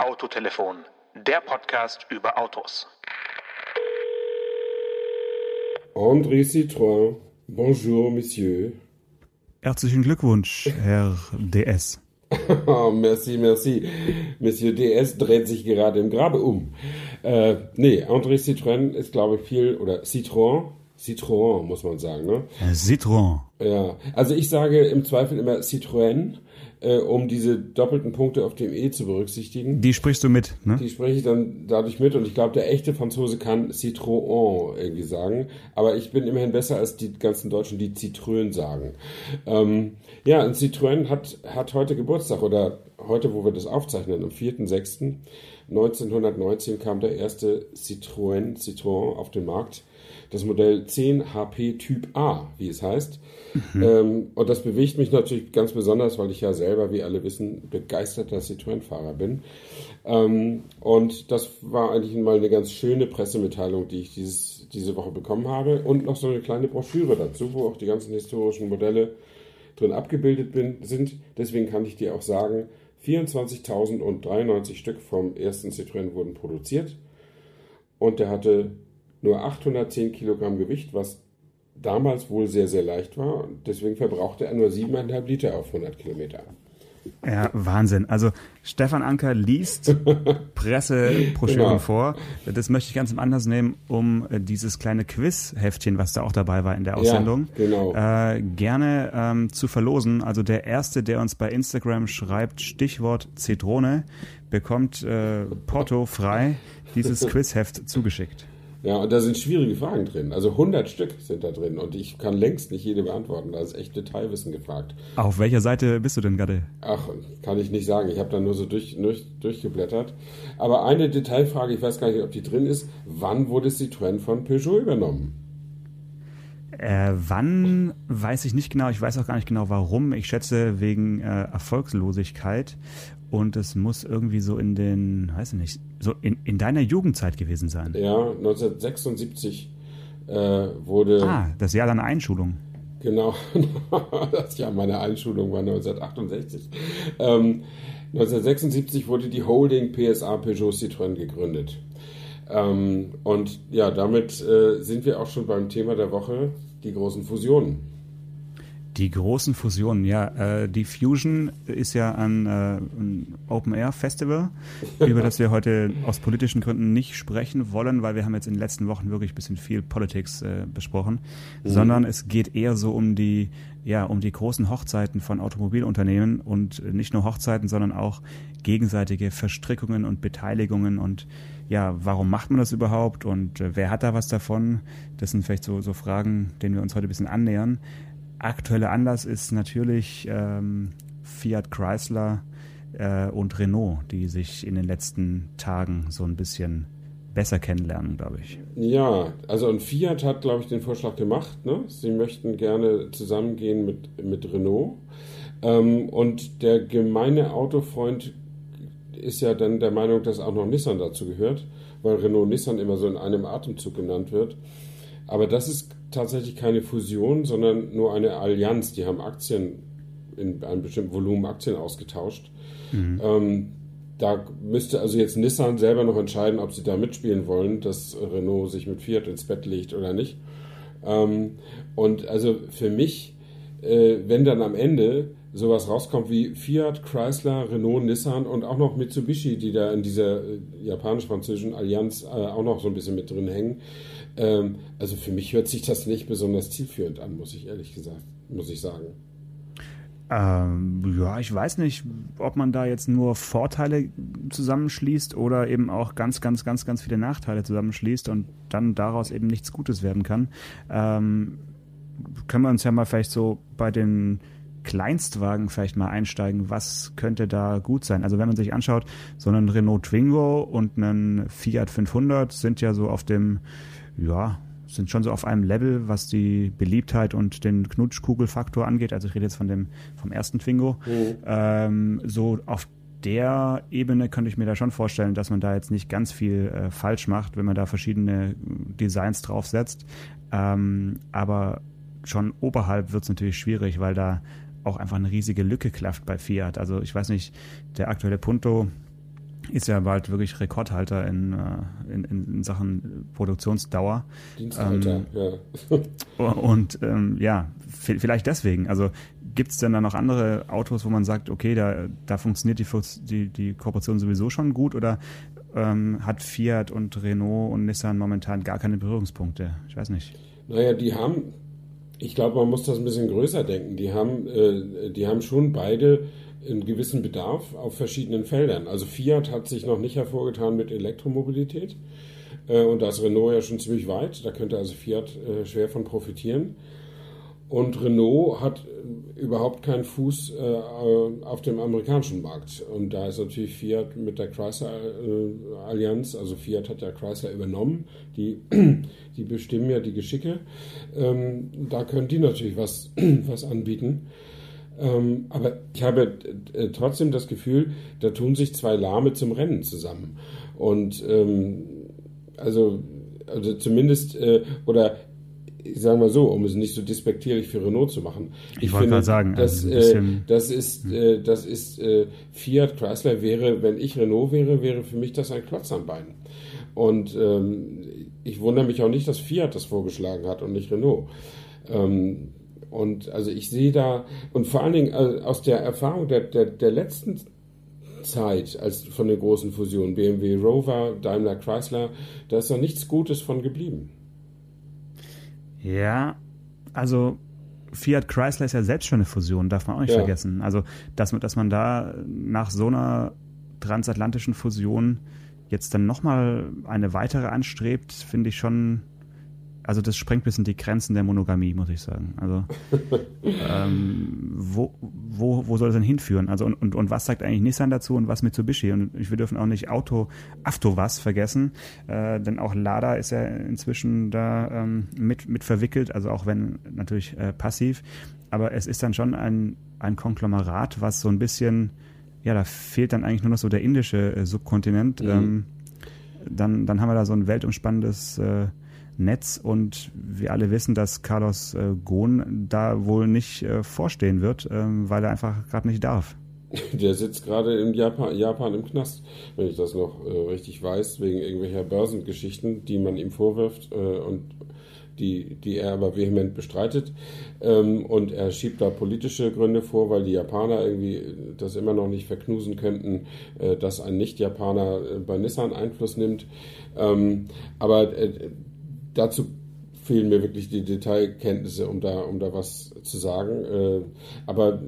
Autotelefon, der Podcast über Autos. André Citroën, bonjour, Monsieur. Herzlichen Glückwunsch, Herr DS. Oh, merci, merci. Monsieur DS dreht sich gerade im Grabe um. Äh, nee, André Citroën ist, glaube ich, viel, oder Citroën, Citroën muss man sagen, ne? Citroën. Ja, also ich sage im Zweifel immer Citroën, äh, um diese doppelten Punkte auf dem E zu berücksichtigen. Die sprichst du mit, ne? Die spreche ich dann dadurch mit und ich glaube, der echte Franzose kann Citroën irgendwie sagen, aber ich bin immerhin besser als die ganzen Deutschen, die Citroën sagen. Ähm, ja, ein Citroën hat, hat heute Geburtstag oder heute, wo wir das aufzeichnen, am 4.6.1919 kam der erste Citroën, Citroën auf den Markt das Modell 10 HP Typ A, wie es heißt. Mhm. Ähm, und das bewegt mich natürlich ganz besonders, weil ich ja selber, wie alle wissen, begeisterter Citroën-Fahrer bin. Ähm, und das war eigentlich mal eine ganz schöne Pressemitteilung, die ich dieses, diese Woche bekommen habe. Und noch so eine kleine Broschüre dazu, wo auch die ganzen historischen Modelle drin abgebildet bin, sind. Deswegen kann ich dir auch sagen, 24.093 Stück vom ersten Citroën wurden produziert. Und der hatte nur 810 Kilogramm Gewicht, was damals wohl sehr, sehr leicht war. Deswegen verbrauchte er nur 7,5 Liter auf 100 Kilometer. Ja, Wahnsinn. Also Stefan Anker liest Pressebroschüren genau. vor. Das möchte ich ganz im Anlass nehmen, um äh, dieses kleine Quiz-Heftchen, was da auch dabei war in der Aussendung, ja, genau. äh, gerne ähm, zu verlosen. Also der Erste, der uns bei Instagram schreibt, Stichwort Zitrone, bekommt äh, Porto frei dieses Quizheft zugeschickt. Ja, und da sind schwierige Fragen drin. Also 100 Stück sind da drin und ich kann längst nicht jede beantworten. Da ist echt Detailwissen gefragt. Auf welcher Seite bist du denn gerade? Ach, kann ich nicht sagen. Ich habe da nur so durch, durch, durchgeblättert. Aber eine Detailfrage, ich weiß gar nicht, ob die drin ist. Wann wurde Citroën von Peugeot übernommen? Äh, wann weiß ich nicht genau. Ich weiß auch gar nicht genau warum. Ich schätze wegen äh, Erfolgslosigkeit. Und es muss irgendwie so in den, weiß ich nicht, so in, in deiner Jugendzeit gewesen sein. Ja, 1976 äh, wurde. Ah, das Jahr deiner Einschulung. Genau, das Jahr meiner Einschulung war 1968. Ähm, 1976 wurde die Holding PSA Peugeot Citroën gegründet. Ähm, und ja, damit äh, sind wir auch schon beim Thema der Woche, die großen Fusionen. Die großen Fusionen, ja. Äh, die Fusion ist ja ein, äh, ein Open-Air-Festival, über das wir heute aus politischen Gründen nicht sprechen wollen, weil wir haben jetzt in den letzten Wochen wirklich ein bisschen viel Politics äh, besprochen, mhm. sondern es geht eher so um die, ja, um die großen Hochzeiten von Automobilunternehmen und nicht nur Hochzeiten, sondern auch gegenseitige Verstrickungen und Beteiligungen und ja, warum macht man das überhaupt und äh, wer hat da was davon? Das sind vielleicht so, so Fragen, denen wir uns heute ein bisschen annähern. Aktueller Anlass ist natürlich ähm, Fiat Chrysler äh, und Renault, die sich in den letzten Tagen so ein bisschen besser kennenlernen, glaube ich. Ja, also und Fiat hat, glaube ich, den Vorschlag gemacht. Ne? Sie möchten gerne zusammengehen mit, mit Renault. Ähm, und der gemeine Autofreund ist ja dann der Meinung, dass auch noch Nissan dazu gehört, weil Renault Nissan immer so in einem Atemzug genannt wird. Aber das ist tatsächlich keine Fusion, sondern nur eine Allianz. Die haben Aktien in einem bestimmten Volumen Aktien ausgetauscht. Mhm. Ähm, da müsste also jetzt Nissan selber noch entscheiden, ob sie da mitspielen wollen, dass Renault sich mit Fiat ins Bett legt oder nicht. Ähm, und also für mich, äh, wenn dann am Ende sowas rauskommt wie Fiat, Chrysler, Renault, Nissan und auch noch Mitsubishi, die da in dieser äh, japanisch-französischen Allianz äh, auch noch so ein bisschen mit drin hängen, ähm, also für mich hört sich das nicht besonders zielführend an, muss ich ehrlich gesagt, muss ich sagen. Ähm, ja, ich weiß nicht, ob man da jetzt nur Vorteile zusammenschließt oder eben auch ganz, ganz, ganz, ganz viele Nachteile zusammenschließt und dann daraus eben nichts Gutes werden kann. Ähm, können wir uns ja mal vielleicht so bei den Kleinstwagen vielleicht mal einsteigen. Was könnte da gut sein? Also wenn man sich anschaut, so ein Renault Twingo und ein Fiat 500 sind ja so auf dem ja, sind schon so auf einem Level, was die Beliebtheit und den Knutschkugelfaktor angeht. Also ich rede jetzt von dem vom ersten Twingo. Mhm. Ähm, so auf der Ebene könnte ich mir da schon vorstellen, dass man da jetzt nicht ganz viel äh, falsch macht, wenn man da verschiedene Designs draufsetzt. Ähm, aber schon oberhalb wird es natürlich schwierig, weil da auch einfach eine riesige Lücke klafft bei Fiat. Also ich weiß nicht, der aktuelle Punto ist ja bald wirklich Rekordhalter in, äh, in, in Sachen Produktionsdauer. Diensthalter, ähm, ja. und ähm, ja, vielleicht deswegen. Also gibt es denn da noch andere Autos, wo man sagt, okay, da, da funktioniert die, die, die Kooperation sowieso schon gut oder ähm, hat Fiat und Renault und Nissan momentan gar keine Berührungspunkte? Ich weiß nicht. Naja, die haben, ich glaube, man muss das ein bisschen größer denken. Die haben, äh, die haben schon beide einen gewissen Bedarf auf verschiedenen Feldern. Also Fiat hat sich noch nicht hervorgetan mit Elektromobilität äh, und da ist Renault ja schon ziemlich weit. Da könnte also Fiat äh, schwer von profitieren. Und Renault hat äh, überhaupt keinen Fuß äh, auf dem amerikanischen Markt. Und da ist natürlich Fiat mit der Chrysler-Allianz, also Fiat hat ja Chrysler übernommen, die, die bestimmen ja die Geschicke. Ähm, da können die natürlich was, was anbieten. Ähm, aber ich habe äh, trotzdem das Gefühl, da tun sich zwei Lahme zum Rennen zusammen. Und ähm, also, also zumindest, äh, oder ich sage mal so, um es nicht so despektierlich für Renault zu machen. Ich, ich wollte gerade sagen, das, also äh, das ist, hm. äh, das ist äh, Fiat Chrysler wäre, wenn ich Renault wäre, wäre für mich das ein Klotz am Bein. Und ähm, ich wundere mich auch nicht, dass Fiat das vorgeschlagen hat und nicht Renault. Ähm, und also ich sehe da, und vor allen Dingen also aus der Erfahrung der, der, der letzten Zeit, als von den großen Fusionen, BMW Rover, Daimler Chrysler, da ist noch nichts Gutes von geblieben. Ja, also Fiat Chrysler ist ja selbst schon eine Fusion, darf man auch nicht ja. vergessen. Also, dass, dass man da nach so einer transatlantischen Fusion jetzt dann nochmal eine weitere anstrebt, finde ich schon also das sprengt ein bisschen die Grenzen der Monogamie, muss ich sagen. Also ähm, wo, wo, wo soll es denn hinführen? Also und, und, und was sagt eigentlich Nissan dazu und was Mitsubishi? Und wir dürfen auch nicht Auto Aftovas vergessen, äh, denn auch Lada ist ja inzwischen da ähm, mit, mit verwickelt, also auch wenn natürlich äh, passiv. Aber es ist dann schon ein, ein Konglomerat, was so ein bisschen, ja, da fehlt dann eigentlich nur noch so der indische äh, Subkontinent. Mhm. Ähm, dann, dann haben wir da so ein weltumspannendes äh, Netz und wir alle wissen, dass Carlos äh, Ghosn da wohl nicht äh, vorstehen wird, ähm, weil er einfach gerade nicht darf. Der sitzt gerade in Japan, Japan, im Knast, wenn ich das noch äh, richtig weiß, wegen irgendwelcher Börsengeschichten, die man ihm vorwirft und die, die er aber vehement bestreitet. Ähm, und er schiebt da politische Gründe vor, weil die Japaner irgendwie das immer noch nicht verknusen könnten, dass ein Nicht-Japaner bei Nissan Einfluss nimmt. Ähm, aber dazu fehlen mir wirklich die Detailkenntnisse, um da, um da was zu sagen. Äh, aber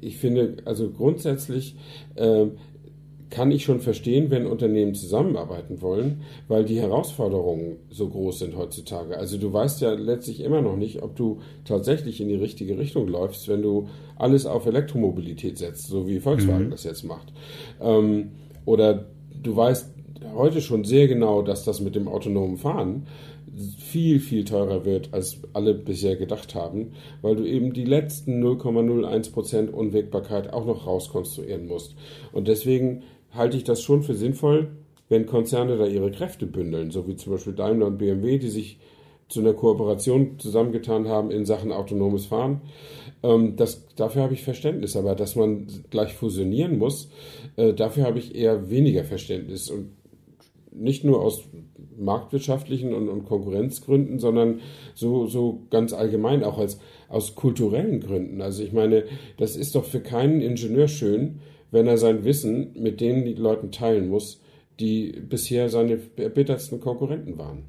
ich finde, also grundsätzlich äh, kann ich schon verstehen, wenn Unternehmen zusammenarbeiten wollen, weil die Herausforderungen so groß sind heutzutage. Also du weißt ja letztlich immer noch nicht, ob du tatsächlich in die richtige Richtung läufst, wenn du alles auf Elektromobilität setzt, so wie Volkswagen mhm. das jetzt macht. Ähm, oder du weißt heute schon sehr genau, dass das mit dem autonomen Fahren viel, viel teurer wird, als alle bisher gedacht haben, weil du eben die letzten 0,01% Unwägbarkeit auch noch rauskonstruieren musst. Und deswegen halte ich das schon für sinnvoll, wenn Konzerne da ihre Kräfte bündeln, so wie zum Beispiel Daimler und BMW, die sich zu einer Kooperation zusammengetan haben in Sachen autonomes Fahren. Ähm, das, dafür habe ich Verständnis, aber dass man gleich fusionieren muss, äh, dafür habe ich eher weniger Verständnis. Und nicht nur aus marktwirtschaftlichen und, und, Konkurrenzgründen, sondern so, so ganz allgemein auch als, aus kulturellen Gründen. Also ich meine, das ist doch für keinen Ingenieur schön, wenn er sein Wissen mit denen die Leuten teilen muss, die bisher seine erbittertsten Konkurrenten waren.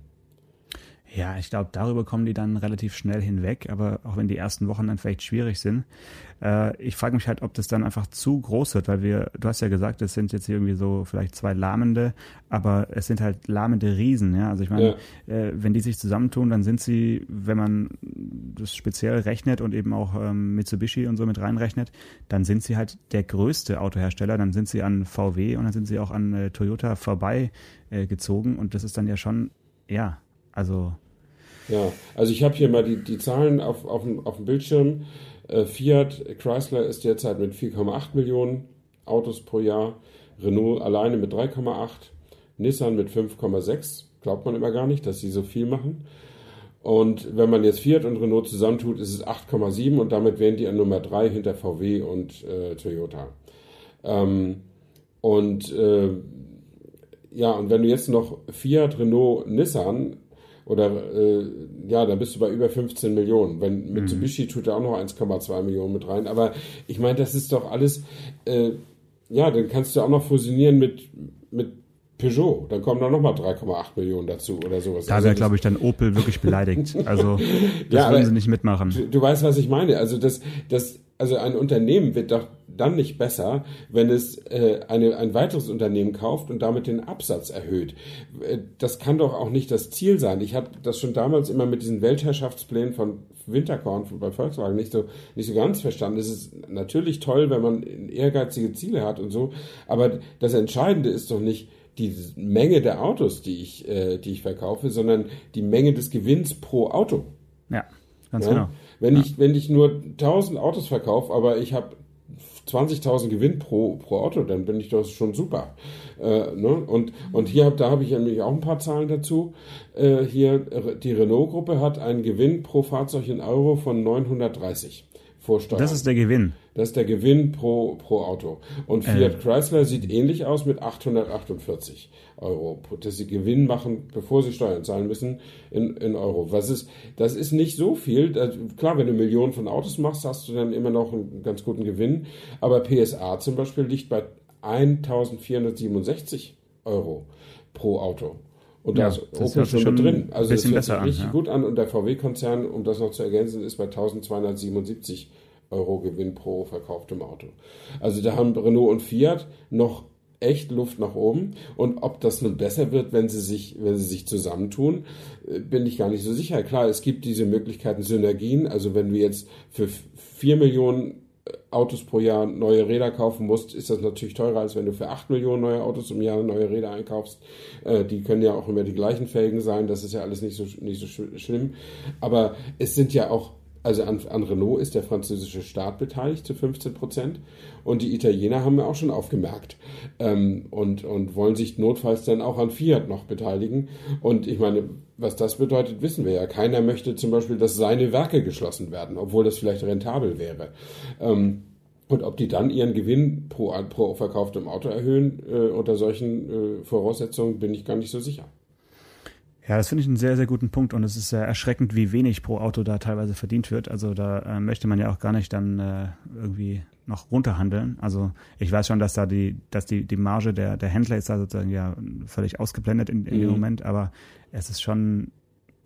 Ja, ich glaube, darüber kommen die dann relativ schnell hinweg, aber auch wenn die ersten Wochen dann vielleicht schwierig sind. Äh, ich frage mich halt, ob das dann einfach zu groß wird, weil wir, du hast ja gesagt, es sind jetzt irgendwie so vielleicht zwei lahmende, aber es sind halt lahmende Riesen, ja. Also ich meine, ja. äh, wenn die sich zusammentun, dann sind sie, wenn man das speziell rechnet und eben auch ähm, Mitsubishi und so mit reinrechnet, dann sind sie halt der größte Autohersteller, dann sind sie an VW und dann sind sie auch an äh, Toyota vorbei äh, gezogen und das ist dann ja schon, ja, also. Ja, also ich habe hier mal die, die Zahlen auf, auf, dem, auf dem Bildschirm. Äh, Fiat Chrysler ist derzeit mit 4,8 Millionen Autos pro Jahr, Renault alleine mit 3,8, Nissan mit 5,6. Glaubt man immer gar nicht, dass sie so viel machen. Und wenn man jetzt Fiat und Renault zusammentut, ist es 8,7 und damit wären die an Nummer 3 hinter VW und äh, Toyota. Ähm, und äh, ja, und wenn du jetzt noch Fiat, Renault, Nissan oder äh, ja, dann bist du bei über 15 Millionen. Wenn Mitsubishi mhm. tut da auch noch 1,2 Millionen mit rein. Aber ich meine, das ist doch alles, äh, ja, dann kannst du auch noch fusionieren mit, mit Peugeot. Dann kommen da nochmal 3,8 Millionen dazu oder sowas. Da wäre, also glaube ich, dann Opel wirklich beleidigt. Also das ja, würden sie nicht mitmachen. Du, du, weißt, was ich meine. Also das, das, also ein Unternehmen wird doch dann nicht besser, wenn es äh, eine, ein weiteres Unternehmen kauft und damit den Absatz erhöht. Äh, das kann doch auch nicht das Ziel sein. Ich habe das schon damals immer mit diesen Weltherrschaftsplänen von Winterkorn bei Volkswagen nicht so, nicht so ganz verstanden. Es ist natürlich toll, wenn man ehrgeizige Ziele hat und so, aber das Entscheidende ist doch nicht, die Menge der Autos, die ich, äh, die ich verkaufe, sondern die Menge des Gewinns pro Auto. Ja, ganz ja? genau. Wenn, ja. ich, wenn ich nur 1000 Autos verkaufe, aber ich habe 20.000 Gewinn pro, pro Auto, dann bin ich doch schon super. Äh, ne? und, und hier hab, da habe ich nämlich auch ein paar Zahlen dazu. Äh, hier, die Renault-Gruppe hat einen Gewinn pro Fahrzeug in Euro von 930 vor Steuern. Das ist der Gewinn. Das ist der Gewinn pro, pro Auto. Und Fiat äh. Chrysler sieht ähnlich aus mit 848 Euro, dass sie Gewinn machen, bevor sie Steuern zahlen müssen, in, in Euro. Was ist, das ist nicht so viel. Klar, wenn du Millionen von Autos machst, hast du dann immer noch einen ganz guten Gewinn. Aber PSA zum Beispiel liegt bei 1467 Euro pro Auto. Und ja, da ist Opel schon mit drin. Also das hört sich richtig an, ja. gut an. Und der VW-Konzern, um das noch zu ergänzen, ist bei 1277 Euro Gewinn pro verkauftem Auto. Also da haben Renault und Fiat noch echt Luft nach oben. Und ob das nun besser wird, wenn sie sich, wenn sie sich zusammentun, äh, bin ich gar nicht so sicher. Klar, es gibt diese Möglichkeiten Synergien. Also wenn du jetzt für 4 Millionen Autos pro Jahr neue Räder kaufen musst, ist das natürlich teurer, als wenn du für 8 Millionen neue Autos im Jahr neue Räder einkaufst. Äh, die können ja auch immer die gleichen Felgen sein, das ist ja alles nicht so, nicht so schlimm. Aber es sind ja auch also an, an, Renault ist der französische Staat beteiligt zu 15 Prozent und die Italiener haben wir auch schon aufgemerkt ähm, und, und wollen sich notfalls dann auch an Fiat noch beteiligen. Und ich meine, was das bedeutet, wissen wir ja. Keiner möchte zum Beispiel, dass seine Werke geschlossen werden, obwohl das vielleicht rentabel wäre. Ähm, und ob die dann ihren Gewinn pro, pro verkauftem Auto erhöhen äh, unter solchen äh, Voraussetzungen, bin ich gar nicht so sicher. Ja, das finde ich einen sehr, sehr guten Punkt und es ist sehr erschreckend, wie wenig pro Auto da teilweise verdient wird. Also da äh, möchte man ja auch gar nicht dann äh, irgendwie noch runterhandeln. Also ich weiß schon, dass da die, dass die, die Marge der, der Händler ist da sozusagen ja völlig ausgeblendet in, in mhm. dem Moment, aber es ist schon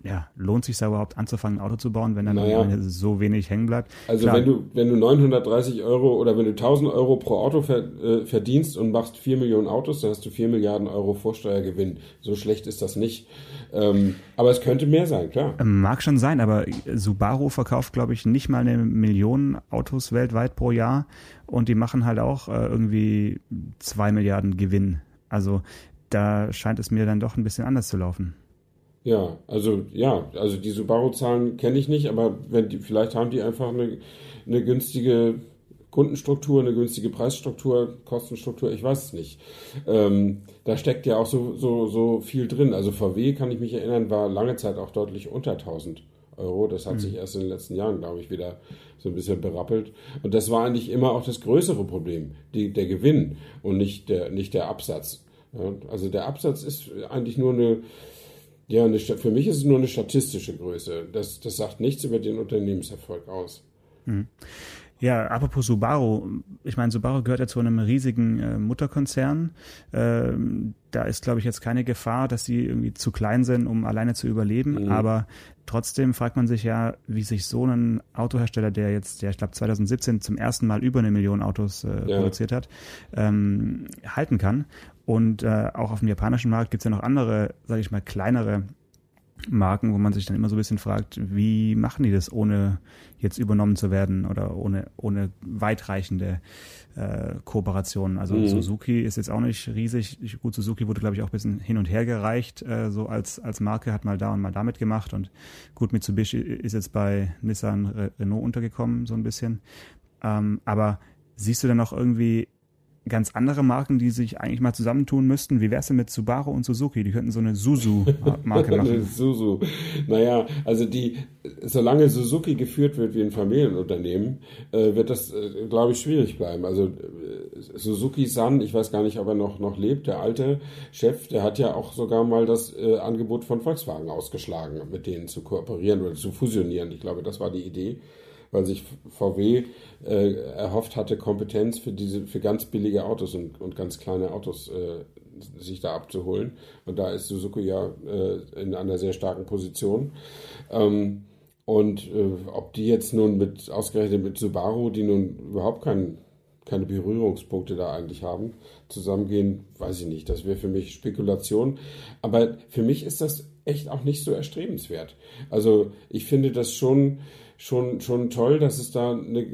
ja, lohnt sich da überhaupt anzufangen, ein Auto zu bauen, wenn dann naja. so wenig hängen bleibt? Also Klar. wenn du, wenn du 930 Euro oder wenn du 1000 Euro pro Auto äh, verdienst und machst 4 Millionen Autos, dann hast du 4 Milliarden Euro Vorsteuergewinn. So schlecht ist das nicht. Ähm, aber es könnte mehr sein, klar. Ähm, mag schon sein, aber Subaru verkauft, glaube ich, nicht mal eine Million Autos weltweit pro Jahr und die machen halt auch äh, irgendwie 2 Milliarden Gewinn. Also da scheint es mir dann doch ein bisschen anders zu laufen. Ja, also ja, also die Subaru-Zahlen kenne ich nicht, aber wenn die, vielleicht haben die einfach eine, eine günstige Kundenstruktur, eine günstige Preisstruktur, Kostenstruktur, ich weiß es nicht. Ähm, da steckt ja auch so, so, so viel drin. Also VW, kann ich mich erinnern, war lange Zeit auch deutlich unter 1000 Euro. Das hat mhm. sich erst in den letzten Jahren, glaube ich, wieder so ein bisschen berappelt. Und das war eigentlich immer auch das größere Problem, die, der Gewinn und nicht der, nicht der Absatz. Ja, also der Absatz ist eigentlich nur eine, ja, eine, für mich ist es nur eine statistische Größe. Das, das sagt nichts über den Unternehmenserfolg aus. Hm. Ja, apropos Subaru. Ich meine, Subaru gehört ja zu einem riesigen äh, Mutterkonzern. Ähm, da ist, glaube ich, jetzt keine Gefahr, dass sie irgendwie zu klein sind, um alleine zu überleben. Mhm. Aber trotzdem fragt man sich ja, wie sich so ein Autohersteller, der jetzt, der ich glaube 2017 zum ersten Mal über eine Million Autos äh, ja. produziert hat, ähm, halten kann. Und äh, auch auf dem japanischen Markt gibt es ja noch andere, sage ich mal, kleinere Marken, wo man sich dann immer so ein bisschen fragt, wie machen die das, ohne jetzt übernommen zu werden oder ohne, ohne weitreichende äh, Kooperationen. Also mhm. Suzuki ist jetzt auch nicht riesig. Gut, Suzuki wurde, glaube ich, auch ein bisschen hin und her gereicht, äh, so als, als Marke, hat mal da und mal damit gemacht. Und gut, Mitsubishi ist jetzt bei Nissan Renault untergekommen, so ein bisschen. Ähm, aber siehst du denn noch irgendwie ganz andere Marken, die sich eigentlich mal zusammentun müssten. Wie wär's denn mit Subaru und Suzuki? Die könnten so eine Suzu-Marke machen. Suzu. Naja, also die, solange Suzuki geführt wird wie ein Familienunternehmen, äh, wird das, äh, glaube ich, schwierig bleiben. Also äh, Suzuki San, ich weiß gar nicht, ob er noch, noch lebt, der alte Chef, der hat ja auch sogar mal das äh, Angebot von Volkswagen ausgeschlagen, mit denen zu kooperieren oder zu fusionieren. Ich glaube, das war die Idee, weil sich VW äh, erhofft hatte, Kompetenz für diese, für ganz billige Autos und, und ganz kleine Autos äh, sich da abzuholen. Und da ist Suzuki ja äh, in einer sehr starken Position. Ähm, und äh, ob die jetzt nun mit, ausgerechnet mit Subaru, die nun überhaupt kein, keine Berührungspunkte da eigentlich haben, zusammengehen, weiß ich nicht. Das wäre für mich Spekulation. Aber für mich ist das echt auch nicht so erstrebenswert. Also ich finde das schon, schon, schon toll, dass es da eine,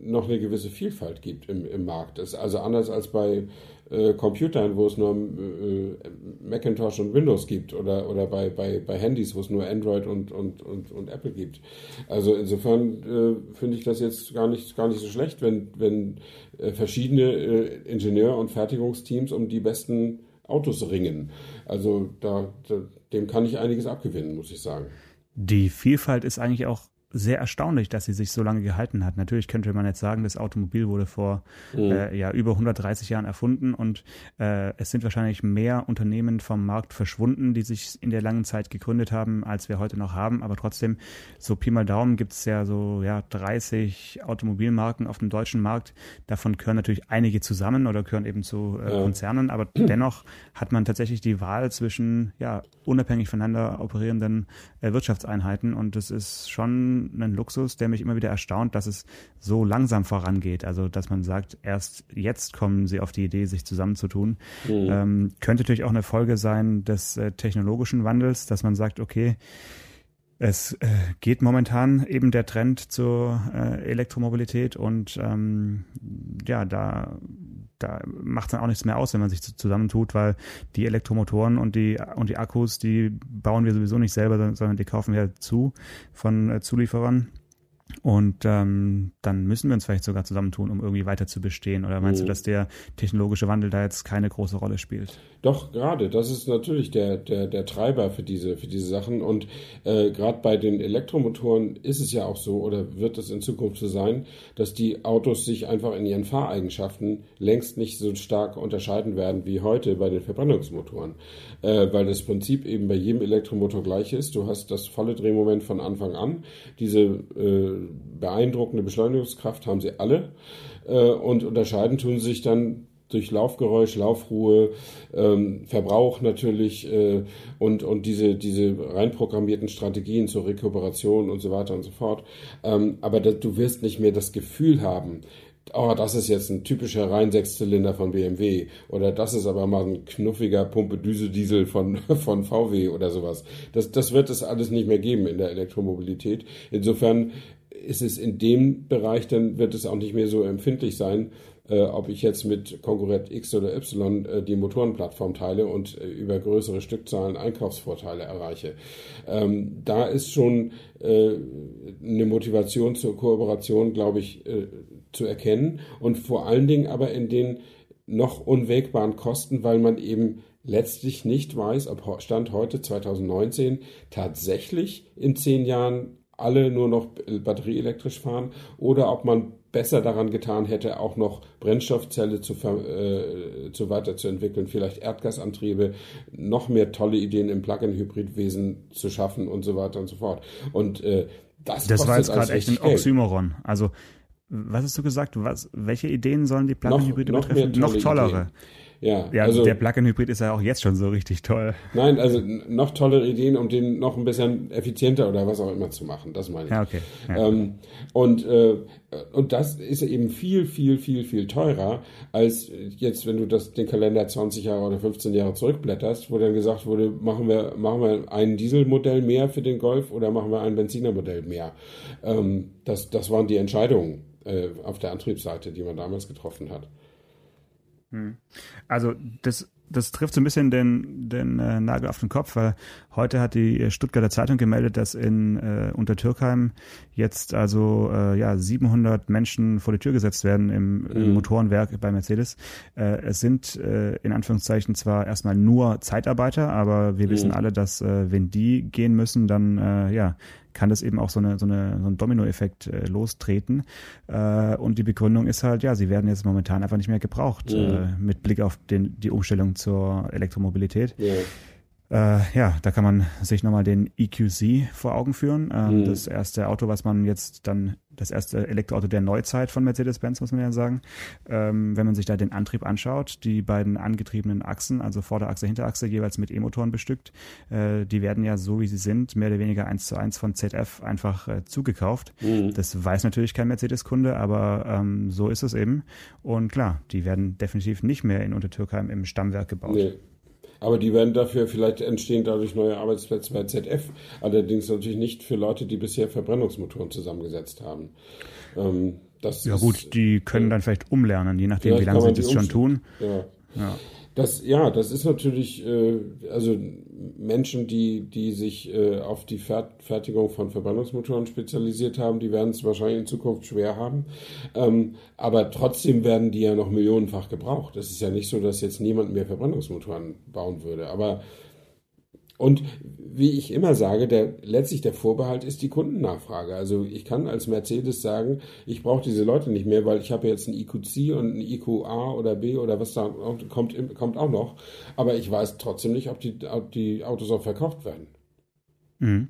noch eine gewisse Vielfalt gibt im, im Markt. Also anders als bei äh, Computern, wo es nur äh, Macintosh und Windows gibt oder, oder bei, bei, bei Handys, wo es nur Android und, und, und, und Apple gibt. Also insofern äh, finde ich das jetzt gar nicht, gar nicht so schlecht, wenn, wenn äh, verschiedene äh, Ingenieur- und Fertigungsteams um die besten Autos ringen. Also da, da, dem kann ich einiges abgewinnen, muss ich sagen. Die Vielfalt ist eigentlich auch sehr erstaunlich, dass sie sich so lange gehalten hat. Natürlich könnte man jetzt sagen, das Automobil wurde vor mhm. äh, ja über 130 Jahren erfunden und äh, es sind wahrscheinlich mehr Unternehmen vom Markt verschwunden, die sich in der langen Zeit gegründet haben, als wir heute noch haben. Aber trotzdem, so Pi mal Daumen gibt es ja so ja 30 Automobilmarken auf dem deutschen Markt. Davon gehören natürlich einige zusammen oder gehören eben zu äh, ja. Konzernen, aber dennoch hat man tatsächlich die Wahl zwischen ja unabhängig voneinander operierenden äh, Wirtschaftseinheiten und das ist schon ein Luxus, der mich immer wieder erstaunt, dass es so langsam vorangeht. Also, dass man sagt, erst jetzt kommen sie auf die Idee, sich zusammenzutun. Mhm. Ähm, könnte natürlich auch eine Folge sein des äh, technologischen Wandels, dass man sagt, okay, es äh, geht momentan eben der Trend zur äh, Elektromobilität und ähm, ja, da, da macht es dann auch nichts mehr aus, wenn man sich zusammentut, weil die Elektromotoren und die und die Akkus, die bauen wir sowieso nicht selber, sondern die kaufen wir zu von äh, Zulieferern. Und ähm, dann müssen wir uns vielleicht sogar zusammentun, um irgendwie weiter zu bestehen. Oder meinst mhm. du, dass der technologische Wandel da jetzt keine große Rolle spielt? Doch, gerade. Das ist natürlich der, der, der Treiber für diese, für diese Sachen. Und äh, gerade bei den Elektromotoren ist es ja auch so, oder wird es in Zukunft so sein, dass die Autos sich einfach in ihren Fahreigenschaften längst nicht so stark unterscheiden werden wie heute bei den Verbrennungsmotoren. Äh, weil das Prinzip eben bei jedem Elektromotor gleich ist. Du hast das volle Drehmoment von Anfang an. Diese äh, beeindruckende Beschleunigungskraft haben sie alle äh, und unterscheiden tun sich dann durch Laufgeräusch, Laufruhe, ähm, Verbrauch natürlich äh, und, und diese, diese reinprogrammierten Strategien zur Rekuperation und so weiter und so fort. Ähm, aber das, du wirst nicht mehr das Gefühl haben, oh, das ist jetzt ein typischer Rein-Sechszylinder von BMW oder das ist aber mal ein knuffiger Pumpe-Düse-Diesel von, von VW oder sowas. Das, das wird es alles nicht mehr geben in der Elektromobilität. Insofern ist es in dem Bereich, dann wird es auch nicht mehr so empfindlich sein, äh, ob ich jetzt mit Konkurrent X oder Y äh, die Motorenplattform teile und äh, über größere Stückzahlen Einkaufsvorteile erreiche. Ähm, da ist schon äh, eine Motivation zur Kooperation, glaube ich, äh, zu erkennen und vor allen Dingen aber in den noch unwägbaren Kosten, weil man eben letztlich nicht weiß, ob Stand heute 2019 tatsächlich in zehn Jahren alle nur noch batterieelektrisch fahren oder ob man besser daran getan hätte, auch noch Brennstoffzelle zu, äh, zu weiterzuentwickeln, vielleicht Erdgasantriebe, noch mehr tolle Ideen im Plug-in-Hybridwesen zu schaffen und so weiter und so fort. Und äh, das, das war jetzt gerade echt ein Oxymoron. Also was hast du gesagt? Was, welche Ideen sollen die Plug-in-Hybride betreffen? Noch tollere. Ideen. Ja, ja also, der Plug-in-Hybrid ist ja auch jetzt schon so richtig toll. Nein, also noch tollere Ideen, um den noch ein bisschen effizienter oder was auch immer zu machen. Das meine ich. Ja, okay. Ja. Ähm, und, äh, und das ist eben viel, viel, viel, viel teurer, als jetzt, wenn du das, den Kalender 20 Jahre oder 15 Jahre zurückblätterst, wo dann gesagt wurde, machen wir, machen wir ein Dieselmodell mehr für den Golf oder machen wir ein Benzinermodell mehr. Ähm, das, das waren die Entscheidungen äh, auf der Antriebsseite, die man damals getroffen hat. Hm. Also das, das trifft so ein bisschen den, den äh, Nagel auf den Kopf, weil heute hat die Stuttgarter Zeitung gemeldet, dass in äh, Untertürkheim jetzt also äh, ja 700 Menschen vor die Tür gesetzt werden im, mhm. im Motorenwerk bei Mercedes. Äh, es sind äh, in Anführungszeichen zwar erstmal nur Zeitarbeiter, aber wir mhm. wissen alle, dass äh, wenn die gehen müssen, dann äh, ja kann das eben auch so, eine, so, eine, so einen Dominoeffekt äh, lostreten. Äh, und die Begründung ist halt, ja, sie werden jetzt momentan einfach nicht mehr gebraucht, mhm. äh, mit Blick auf den, die Umstellung zur Elektromobilität. Ja. Äh, ja, da kann man sich nochmal den EQC vor Augen führen. Ähm, mhm. Das erste Auto, was man jetzt dann, das erste Elektroauto der Neuzeit von Mercedes-Benz, muss man ja sagen. Ähm, wenn man sich da den Antrieb anschaut, die beiden angetriebenen Achsen, also Vorderachse, Hinterachse, jeweils mit E-Motoren bestückt, äh, die werden ja so wie sie sind, mehr oder weniger eins zu eins von ZF einfach äh, zugekauft. Mhm. Das weiß natürlich kein Mercedes-Kunde, aber ähm, so ist es eben. Und klar, die werden definitiv nicht mehr in Untertürkheim im Stammwerk gebaut. Nee. Aber die werden dafür, vielleicht entstehen dadurch neue Arbeitsplätze bei ZF. Allerdings natürlich nicht für Leute, die bisher Verbrennungsmotoren zusammengesetzt haben. Ähm, ja ist, gut, die können dann vielleicht umlernen, je nachdem, wie lange sie das schon tun. Ja. ja. Das, ja, das ist natürlich, äh, also Menschen, die, die sich äh, auf die Fertigung von Verbrennungsmotoren spezialisiert haben, die werden es wahrscheinlich in Zukunft schwer haben. Ähm, aber trotzdem werden die ja noch millionenfach gebraucht. Es ist ja nicht so, dass jetzt niemand mehr Verbrennungsmotoren bauen würde. Aber und wie ich immer sage, der, letztlich der Vorbehalt ist die Kundennachfrage. Also ich kann als Mercedes sagen, ich brauche diese Leute nicht mehr, weil ich habe jetzt ein IQC und ein IQA oder B oder was da kommt, kommt auch noch. Aber ich weiß trotzdem nicht, ob die, ob die Autos auch verkauft werden. Mhm.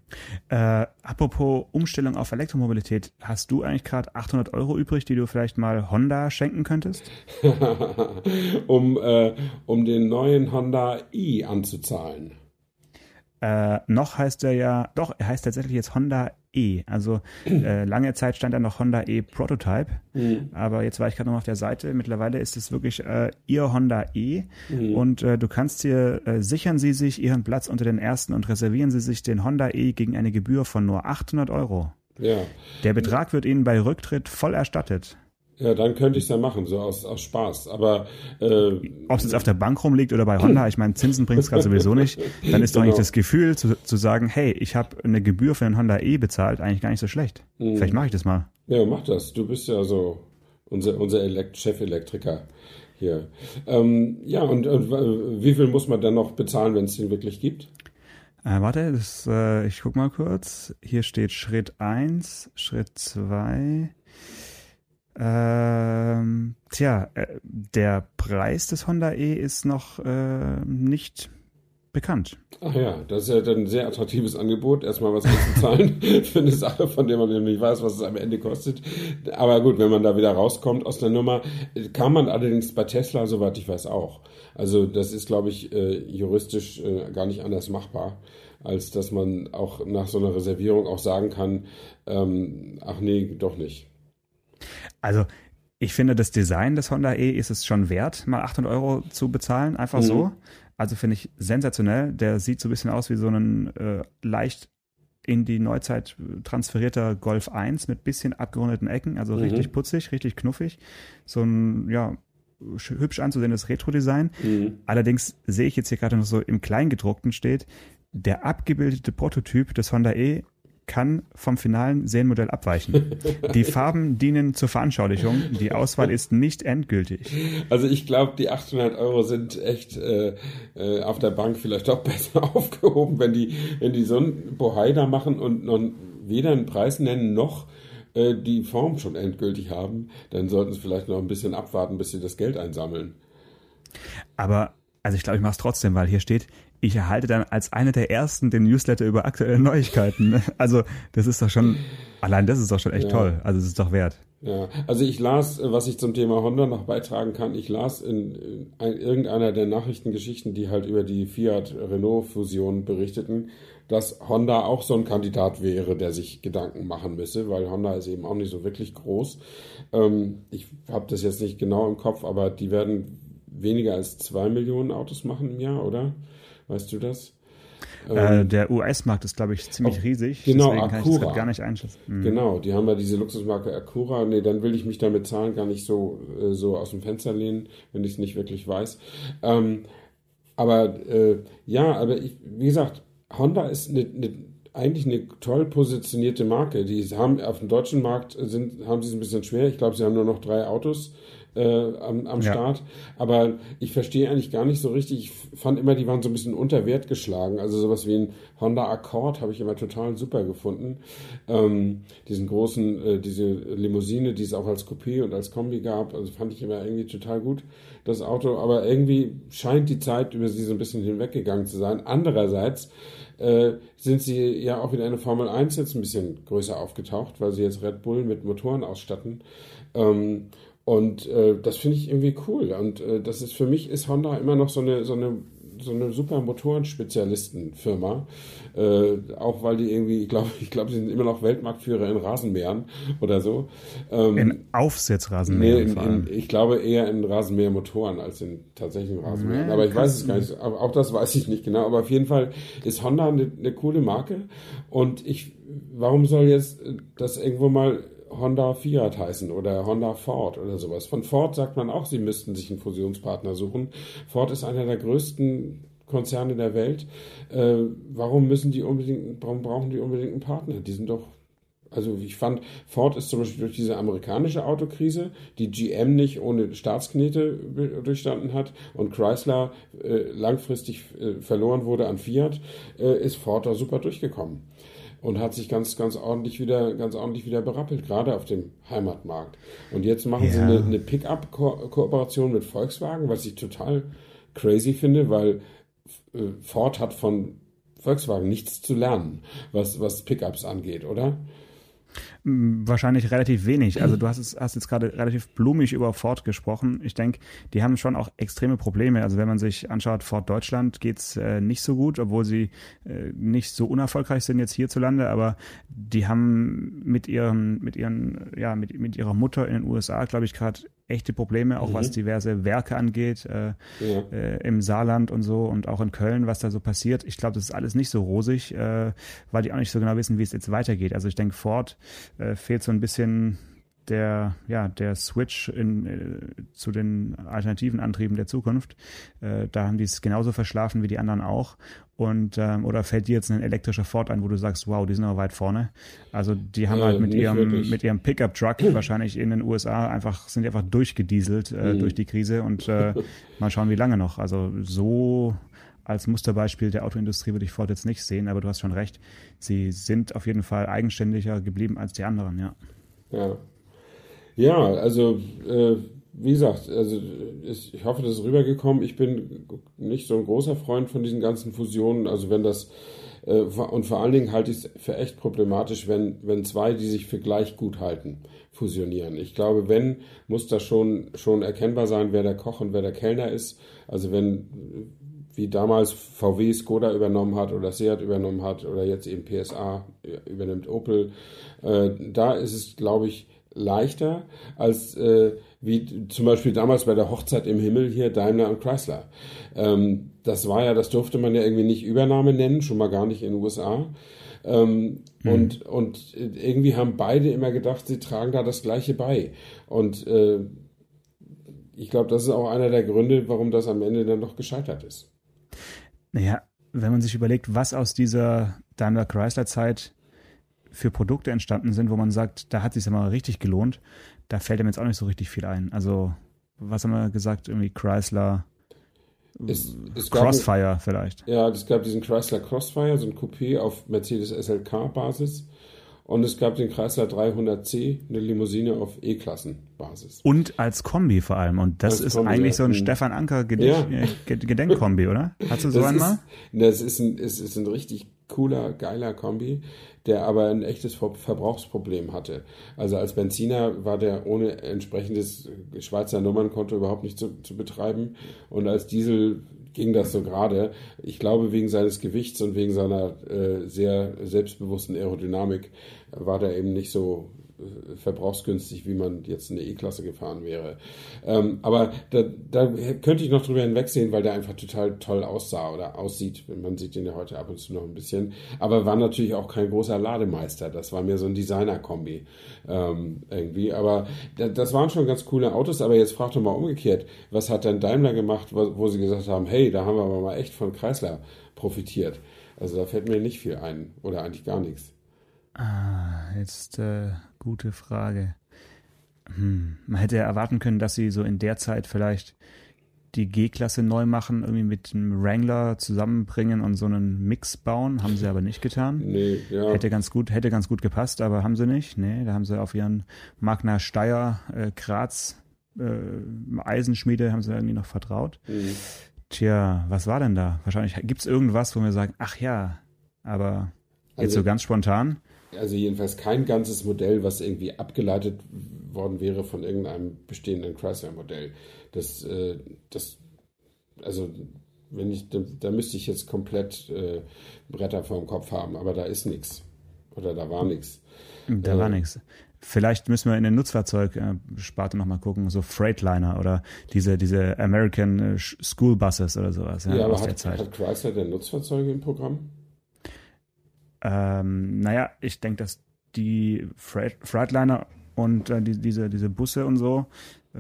Äh, apropos Umstellung auf Elektromobilität, hast du eigentlich gerade 800 Euro übrig, die du vielleicht mal Honda schenken könntest? um, äh, um den neuen Honda i anzuzahlen. Äh, noch heißt er ja, doch, er heißt tatsächlich jetzt Honda E. Also äh, lange Zeit stand da noch Honda E Prototype, mhm. aber jetzt war ich gerade noch auf der Seite. Mittlerweile ist es wirklich äh, Ihr Honda E mhm. und äh, du kannst hier, äh, sichern Sie sich Ihren Platz unter den ersten und reservieren Sie sich den Honda E gegen eine Gebühr von nur 800 Euro. Ja. Der Betrag wird Ihnen bei Rücktritt voll erstattet. Ja, dann könnte ich es ja machen, so aus, aus Spaß. Aber äh, ob es jetzt auf der Bank rumliegt oder bei Honda, ich meine, Zinsen bringt es gerade sowieso nicht, dann ist doch genau. eigentlich das Gefühl zu, zu sagen, hey, ich habe eine Gebühr für einen Honda E bezahlt, eigentlich gar nicht so schlecht. Mhm. Vielleicht mache ich das mal. Ja, mach das. Du bist ja so unser, unser Elekt Chefelektriker hier. Ähm, ja, und, und wie viel muss man dann noch bezahlen, wenn es den wirklich gibt? Äh, warte, das, äh, ich guck mal kurz. Hier steht Schritt 1, Schritt 2. Ähm, tja, äh, der Preis des Honda E ist noch äh, nicht bekannt. Ach ja, das ist ja dann ein sehr attraktives Angebot, erstmal was zu zahlen für eine Sache, von der man nicht weiß, was es am Ende kostet. Aber gut, wenn man da wieder rauskommt aus der Nummer, kann man allerdings bei Tesla, soweit ich weiß, auch. Also das ist, glaube ich, äh, juristisch äh, gar nicht anders machbar, als dass man auch nach so einer Reservierung auch sagen kann, ähm, ach nee, doch nicht. Also ich finde, das Design des Honda E ist es schon wert, mal 800 Euro zu bezahlen, einfach mhm. so. Also finde ich sensationell. Der sieht so ein bisschen aus wie so ein äh, leicht in die Neuzeit transferierter Golf 1 mit bisschen abgerundeten Ecken, also mhm. richtig putzig, richtig knuffig. So ein, ja, hübsch anzusehendes Retro-Design. Mhm. Allerdings sehe ich jetzt hier gerade noch so im Kleingedruckten steht, der abgebildete Prototyp des Honda E kann vom finalen Serienmodell abweichen. Die Farben dienen zur Veranschaulichung. Die Auswahl ist nicht endgültig. Also ich glaube, die 800 Euro sind echt äh, äh, auf der Bank vielleicht doch besser aufgehoben, wenn die, wenn die so ein Bohai da machen und noch weder einen Preis nennen noch äh, die Form schon endgültig haben, dann sollten sie vielleicht noch ein bisschen abwarten, bis sie das Geld einsammeln. Aber also ich glaube, ich mache es trotzdem, weil hier steht, ich erhalte dann als einer der ersten den Newsletter über aktuelle Neuigkeiten. Also das ist doch schon, allein das ist doch schon echt ja. toll. Also es ist doch wert. Ja, also ich las, was ich zum Thema Honda noch beitragen kann, ich las in, in irgendeiner der Nachrichtengeschichten, die halt über die Fiat-Renault-Fusion berichteten, dass Honda auch so ein Kandidat wäre, der sich Gedanken machen müsse, weil Honda ist eben auch nicht so wirklich groß. Ähm, ich habe das jetzt nicht genau im Kopf, aber die werden weniger als zwei Millionen Autos machen im Jahr, oder? Weißt du das? Äh, ähm, der US-Markt ist, glaube ich, ziemlich auch, riesig. Genau, deswegen kann ich das gar nicht einschätzen. Mhm. Genau, die haben ja diese Luxusmarke Acura. Nee, dann will ich mich damit Zahlen gar nicht so, äh, so aus dem Fenster lehnen, wenn ich es nicht wirklich weiß. Ähm, aber äh, ja, aber ich, wie gesagt, Honda ist eine, eine, eigentlich eine toll positionierte Marke. Die haben auf dem deutschen Markt sind, haben sie es ein bisschen schwer. Ich glaube, sie haben nur noch drei Autos äh, am, am ja. Start. Aber ich verstehe eigentlich gar nicht so richtig. Ich fand immer, die waren so ein bisschen unter Wert geschlagen. Also sowas wie ein Honda Accord habe ich immer total super gefunden. Ähm, diesen großen, äh, diese Limousine, die es auch als Coupé und als Kombi gab, also fand ich immer irgendwie total gut, das Auto. Aber irgendwie scheint die Zeit über sie so ein bisschen hinweggegangen zu sein. Andererseits äh, sind sie ja auch in einer Formel 1 jetzt ein bisschen größer aufgetaucht, weil sie jetzt Red Bull mit Motoren ausstatten. Ähm, und äh, das finde ich irgendwie cool. Und äh, das ist für mich ist Honda immer noch so eine, so eine, so eine super Motorenspezialistenfirma. Äh, auch weil die irgendwie, ich glaube, ich glaube, sie sind immer noch Weltmarktführer in Rasenmähern oder so. Ähm, in Aufsitzrasenmähern. Nee, in, in, ich glaube eher in Rasenmähermotoren als in tatsächlichen Rasenmähern. Nee, aber ich weiß es gar nicht. Aber auch das weiß ich nicht genau. Aber auf jeden Fall ist Honda eine, eine coole Marke. Und ich, warum soll jetzt das irgendwo mal Honda Fiat heißen oder Honda Ford oder sowas. Von Ford sagt man auch, sie müssten sich einen Fusionspartner suchen. Ford ist einer der größten Konzerne der Welt. Äh, warum müssen die unbedingt, warum brauchen die unbedingt einen Partner? Die sind doch also ich fand, Ford ist zum Beispiel durch diese amerikanische Autokrise, die GM nicht ohne Staatsknete durchstanden hat und Chrysler äh, langfristig äh, verloren wurde an Fiat, äh, ist Ford da super durchgekommen und hat sich ganz, ganz ordentlich wieder, ganz ordentlich wieder berappelt, gerade auf dem Heimatmarkt. Und jetzt machen ja. sie eine, eine Pickup-Kooperation mit Volkswagen, was ich total crazy finde, weil äh, Ford hat von Volkswagen nichts zu lernen, was, was Pickups angeht, oder? Wahrscheinlich relativ wenig. Also du hast, es, hast jetzt gerade relativ blumig über Ford gesprochen. Ich denke, die haben schon auch extreme Probleme. Also wenn man sich anschaut, Ford Deutschland geht's äh, nicht so gut, obwohl sie äh, nicht so unerfolgreich sind jetzt hierzulande, aber die haben mit ihren, mit ihren, ja, mit, mit ihrer Mutter in den USA, glaube ich, gerade echte Probleme, auch mhm. was diverse Werke angeht, äh, ja. äh, im Saarland und so und auch in Köln, was da so passiert. Ich glaube, das ist alles nicht so rosig, äh, weil die auch nicht so genau wissen, wie es jetzt weitergeht. Also ich denke, Ford äh, fehlt so ein bisschen der, ja, der Switch in, äh, zu den alternativen Antrieben der Zukunft. Äh, da haben die es genauso verschlafen wie die anderen auch. Und ähm, oder fällt dir jetzt ein elektrischer Ford ein, wo du sagst, wow, die sind aber weit vorne. Also die haben äh, halt mit ihrem wirklich. mit ihrem Pickup Truck wahrscheinlich in den USA einfach sind die einfach durchgedieselt äh, mhm. durch die Krise und äh, mal schauen, wie lange noch. Also so als Musterbeispiel der Autoindustrie würde ich Ford jetzt nicht sehen, aber du hast schon recht. Sie sind auf jeden Fall eigenständiger geblieben als die anderen, ja. Ja, ja, also äh, wie gesagt, also ich hoffe, das ist rübergekommen. Ich bin nicht so ein großer Freund von diesen ganzen Fusionen. Also wenn das äh, und vor allen Dingen halte ich es für echt problematisch, wenn, wenn zwei, die sich für gleich gut halten, fusionieren. Ich glaube, wenn, muss das schon, schon erkennbar sein, wer der Koch und wer der Kellner ist. Also wenn, wie damals VW Skoda übernommen hat oder Seat übernommen hat oder jetzt eben PSA übernimmt Opel, äh, da ist es, glaube ich, leichter als äh, wie zum Beispiel damals bei der Hochzeit im Himmel hier Daimler und Chrysler. Ähm, das war ja, das durfte man ja irgendwie nicht Übernahme nennen, schon mal gar nicht in den USA. Ähm, mhm. und, und irgendwie haben beide immer gedacht, sie tragen da das Gleiche bei. Und äh, ich glaube, das ist auch einer der Gründe, warum das am Ende dann doch gescheitert ist. Naja, wenn man sich überlegt, was aus dieser Daimler-Chrysler-Zeit für Produkte entstanden sind, wo man sagt, da hat es sich ja mal richtig gelohnt, da fällt mir jetzt auch nicht so richtig viel ein. Also, was haben wir gesagt? Irgendwie Chrysler, es, es Crossfire gab, vielleicht. Ja, es gab diesen Chrysler Crossfire, so ein Coupé auf Mercedes SLK-Basis. Und es gab den Chrysler 300C, eine Limousine auf E-Klassen-Basis. Und als Kombi vor allem. Und das als ist Kombi, eigentlich ja. so ein Stefan Anker ja. Äh, Gedenkkombi, oder? Hast du so das einen mal? Das ist ein, ist, ist ein richtig cooler, geiler Kombi, der aber ein echtes Verbrauchsproblem hatte. Also als Benziner war der ohne entsprechendes Schweizer Nummernkonto überhaupt nicht zu, zu betreiben. Und als Diesel ging das so gerade. Ich glaube, wegen seines Gewichts und wegen seiner äh, sehr selbstbewussten Aerodynamik war der eben nicht so verbrauchsgünstig, wie man jetzt eine E-Klasse gefahren wäre. Ähm, aber da, da, könnte ich noch drüber hinwegsehen, weil der einfach total toll aussah oder aussieht. Man sieht ihn ja heute ab und zu noch ein bisschen. Aber war natürlich auch kein großer Lademeister. Das war mir so ein Designer-Kombi ähm, irgendwie. Aber da, das waren schon ganz coole Autos. Aber jetzt frag doch mal umgekehrt, was hat denn Daimler gemacht, wo, wo sie gesagt haben, hey, da haben wir aber mal echt von Chrysler profitiert. Also da fällt mir nicht viel ein oder eigentlich gar nichts. Ah, jetzt äh, gute Frage. hm, man hätte ja erwarten können, dass sie so in der Zeit vielleicht die G-Klasse neu machen, irgendwie mit einem Wrangler zusammenbringen und so einen Mix bauen. Haben sie aber nicht getan. Nee, ja. Hätte ganz gut, hätte ganz gut gepasst, aber haben sie nicht. Nee, da haben sie auf ihren Magna Steyr äh, Graz äh, Eisenschmiede haben sie irgendwie noch vertraut. Mhm. Tja, was war denn da? Wahrscheinlich gibt es irgendwas, wo wir sagen, ach ja, aber jetzt Also- so ganz spontan. Also jedenfalls kein ganzes Modell, was irgendwie abgeleitet worden wäre von irgendeinem bestehenden Chrysler-Modell. Das, äh, das, also wenn ich, da, da müsste ich jetzt komplett äh, Bretter vorm Kopf haben, aber da ist nichts. Oder da war nichts. Da Äh, war nichts. Vielleicht müssen wir in den Nutzfahrzeugsparte nochmal gucken, so Freightliner oder diese, diese American äh, Sch- School Buses oder sowas ja, Ja, aber aus der hat, Zeit. hat Chrysler denn Nutzfahrzeuge im Programm? Ähm, naja, ich denke, dass die Freight, Freightliner und äh, die, diese, diese Busse und so äh,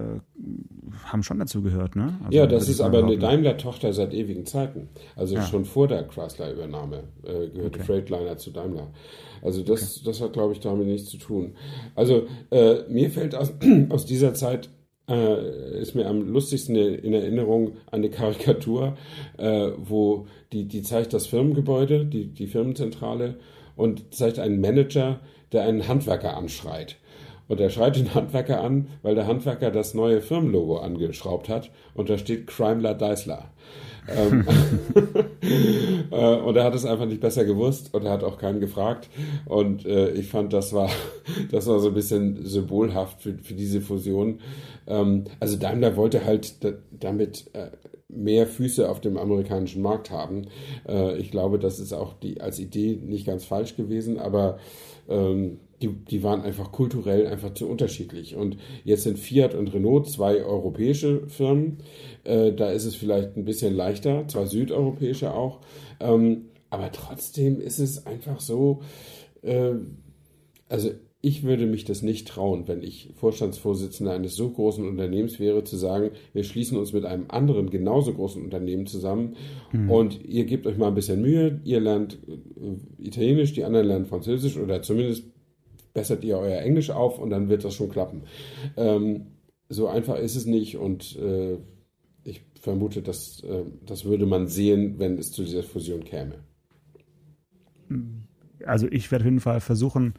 haben schon dazu gehört, ne? Also, ja, das ist aber eine. Daimler-Tochter seit ewigen Zeiten. Also Ja. schon vor der Chrysler-Übernahme äh, gehörte Okay. Freightliner zu Daimler. Also das, das hat, glaube ich, damit nichts zu tun. Also äh, mir fällt aus, aus dieser Zeit äh, ist mir am lustigsten in Erinnerung eine Karikatur, äh, wo die, die zeigt das Firmengebäude, die, die Firmenzentrale und zeigt einen Manager, der einen Handwerker anschreit. Und er schreit den Handwerker an, weil der Handwerker das neue Firmenlogo angeschraubt hat und da steht Chrymler Deisler. Ähm, äh, und er hat es einfach nicht besser gewusst und er hat auch keinen gefragt. Und äh, ich fand, das war, das war so ein bisschen symbolhaft für, für diese Fusion. Ähm, also Daimler wollte halt da, damit äh, mehr Füße auf dem amerikanischen Markt haben. Äh, ich glaube, das ist auch die als Idee nicht ganz falsch gewesen, aber ähm, die, die waren einfach kulturell einfach zu unterschiedlich. Und jetzt sind Fiat und Renault zwei europäische Firmen. Äh, da ist es vielleicht ein bisschen leichter, zwei südeuropäische auch. Ähm, aber trotzdem ist es einfach so, äh, also ich würde mich das nicht trauen, wenn ich Vorstandsvorsitzender eines so großen Unternehmens wäre, zu sagen, wir schließen uns mit einem anderen genauso großen Unternehmen zusammen und ihr gebt euch mal ein bisschen Mühe, ihr lernt äh, Italienisch, die anderen lernen Französisch oder zumindest bessert ihr euer Englisch auf und dann wird das schon klappen. Ähm, so einfach ist es nicht und äh, ich vermute, dass äh, das würde man sehen, wenn es zu dieser Fusion käme. Also ich werde auf jeden Fall versuchen,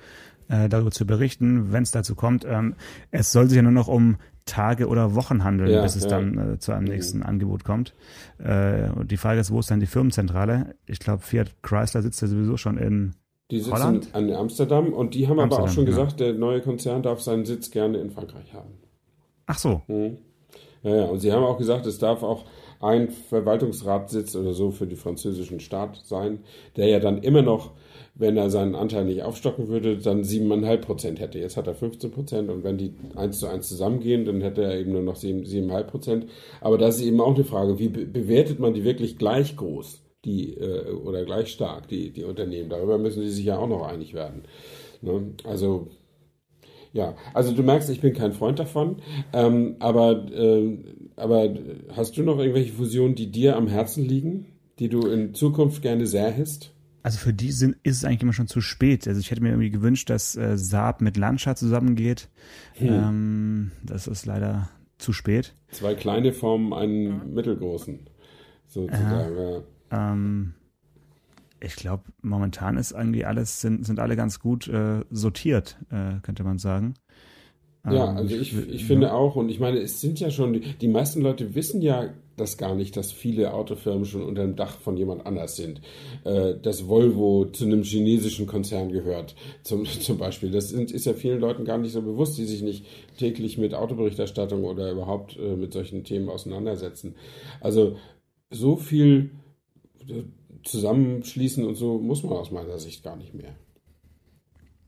äh, darüber zu berichten, wenn es dazu kommt. Ähm, es soll sich ja nur noch um Tage oder Wochen handeln, Ja, bis es ja. dann äh, zu einem nächsten Angebot kommt. Äh, und die Frage ist, wo ist dann die Firmenzentrale? Ich glaube, Fiat Chrysler sitzt ja sowieso schon in Die sitzen Holland? an Amsterdam und die haben aber auch Amsterdam, schon genau. gesagt, der neue Konzern darf seinen Sitz gerne in Frankreich haben. Ach so, Mhm. Ja, ja, und sie haben auch gesagt, es darf auch ein Verwaltungsratssitz oder so für den französischen Staat sein, der ja dann immer noch, wenn er seinen Anteil nicht aufstocken würde, dann 7,5 Prozent hätte. Jetzt hat er 15 Prozent und wenn die eins zu eins zusammengehen, dann hätte er eben nur noch 7 7,5 Prozent. Aber das ist eben auch eine Frage, wie be bewertet man die wirklich gleich groß? Die, äh, oder gleich stark, die, die Unternehmen. Darüber müssen sie sich ja auch noch einig werden. Ne? Also ja, also du merkst, ich bin kein Freund davon, ähm, aber, ähm, aber hast du noch irgendwelche Fusionen, die dir am Herzen liegen, die du in Zukunft gerne sehr hättest? Also für die sind, ist es eigentlich immer schon zu spät. Also ich hätte mir irgendwie gewünscht, dass äh, Saab mit Lancia zusammengeht. Hm. Ähm, das ist leider zu spät. Zwei kleine formen einen mittelgroßen, sozusagen. Ja. Ähm, ich glaube, momentan ist irgendwie alles, sind, sind alle ganz gut äh, sortiert, äh, könnte man sagen. Ja, Ähm, also ich, ich finde auch, und ich meine, es sind ja schon, die, die meisten Leute wissen ja das gar nicht, dass viele Autofirmen schon unter dem Dach von jemand anders sind. Äh, dass Volvo zu einem chinesischen Konzern gehört, zum, zum Beispiel. Das sind, ist ja vielen Leuten gar nicht so bewusst, die sich nicht täglich mit Autoberichterstattung oder überhaupt äh, mit solchen Themen auseinandersetzen. Also so viel zusammenschließen und so muss man aus meiner Sicht gar nicht mehr.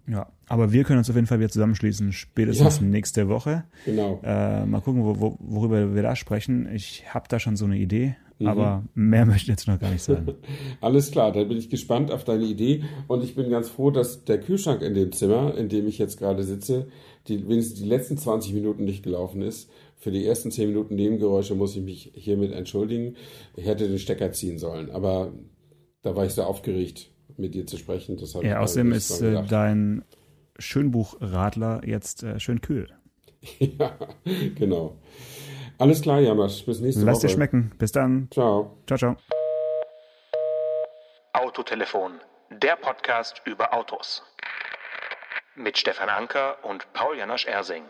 Ja, aber wir können uns auf jeden Fall wieder zusammenschließen, spätestens Ja. nächste Woche. Genau. Äh, mal gucken, wo, wo, worüber wir da sprechen. Ich habe da schon so eine Idee, Mhm. aber mehr möchte ich jetzt noch gar nicht sagen. Alles klar, dann bin ich gespannt auf deine Idee und ich bin ganz froh, dass der Kühlschrank in dem Zimmer, in dem ich jetzt gerade sitze, die, wenigstens die letzten 20 Minuten nicht gelaufen ist. Für die ersten 10 Minuten Nebengeräusche muss ich mich hiermit entschuldigen. Ich hätte den Stecker ziehen sollen, aber da war ich so aufgeregt, mit dir zu sprechen. Das ja, außerdem ist äh, gedacht. dein Schönbuchradler jetzt äh, schön kühl. ja, genau. Alles klar, Janosch. Bis nächste Lass Woche. dir schmecken. Bis dann. Ciao. Ciao, ciao. Autotelefon, der Podcast über Autos. Mit Stefan Anker und Paul Janosch Ersing.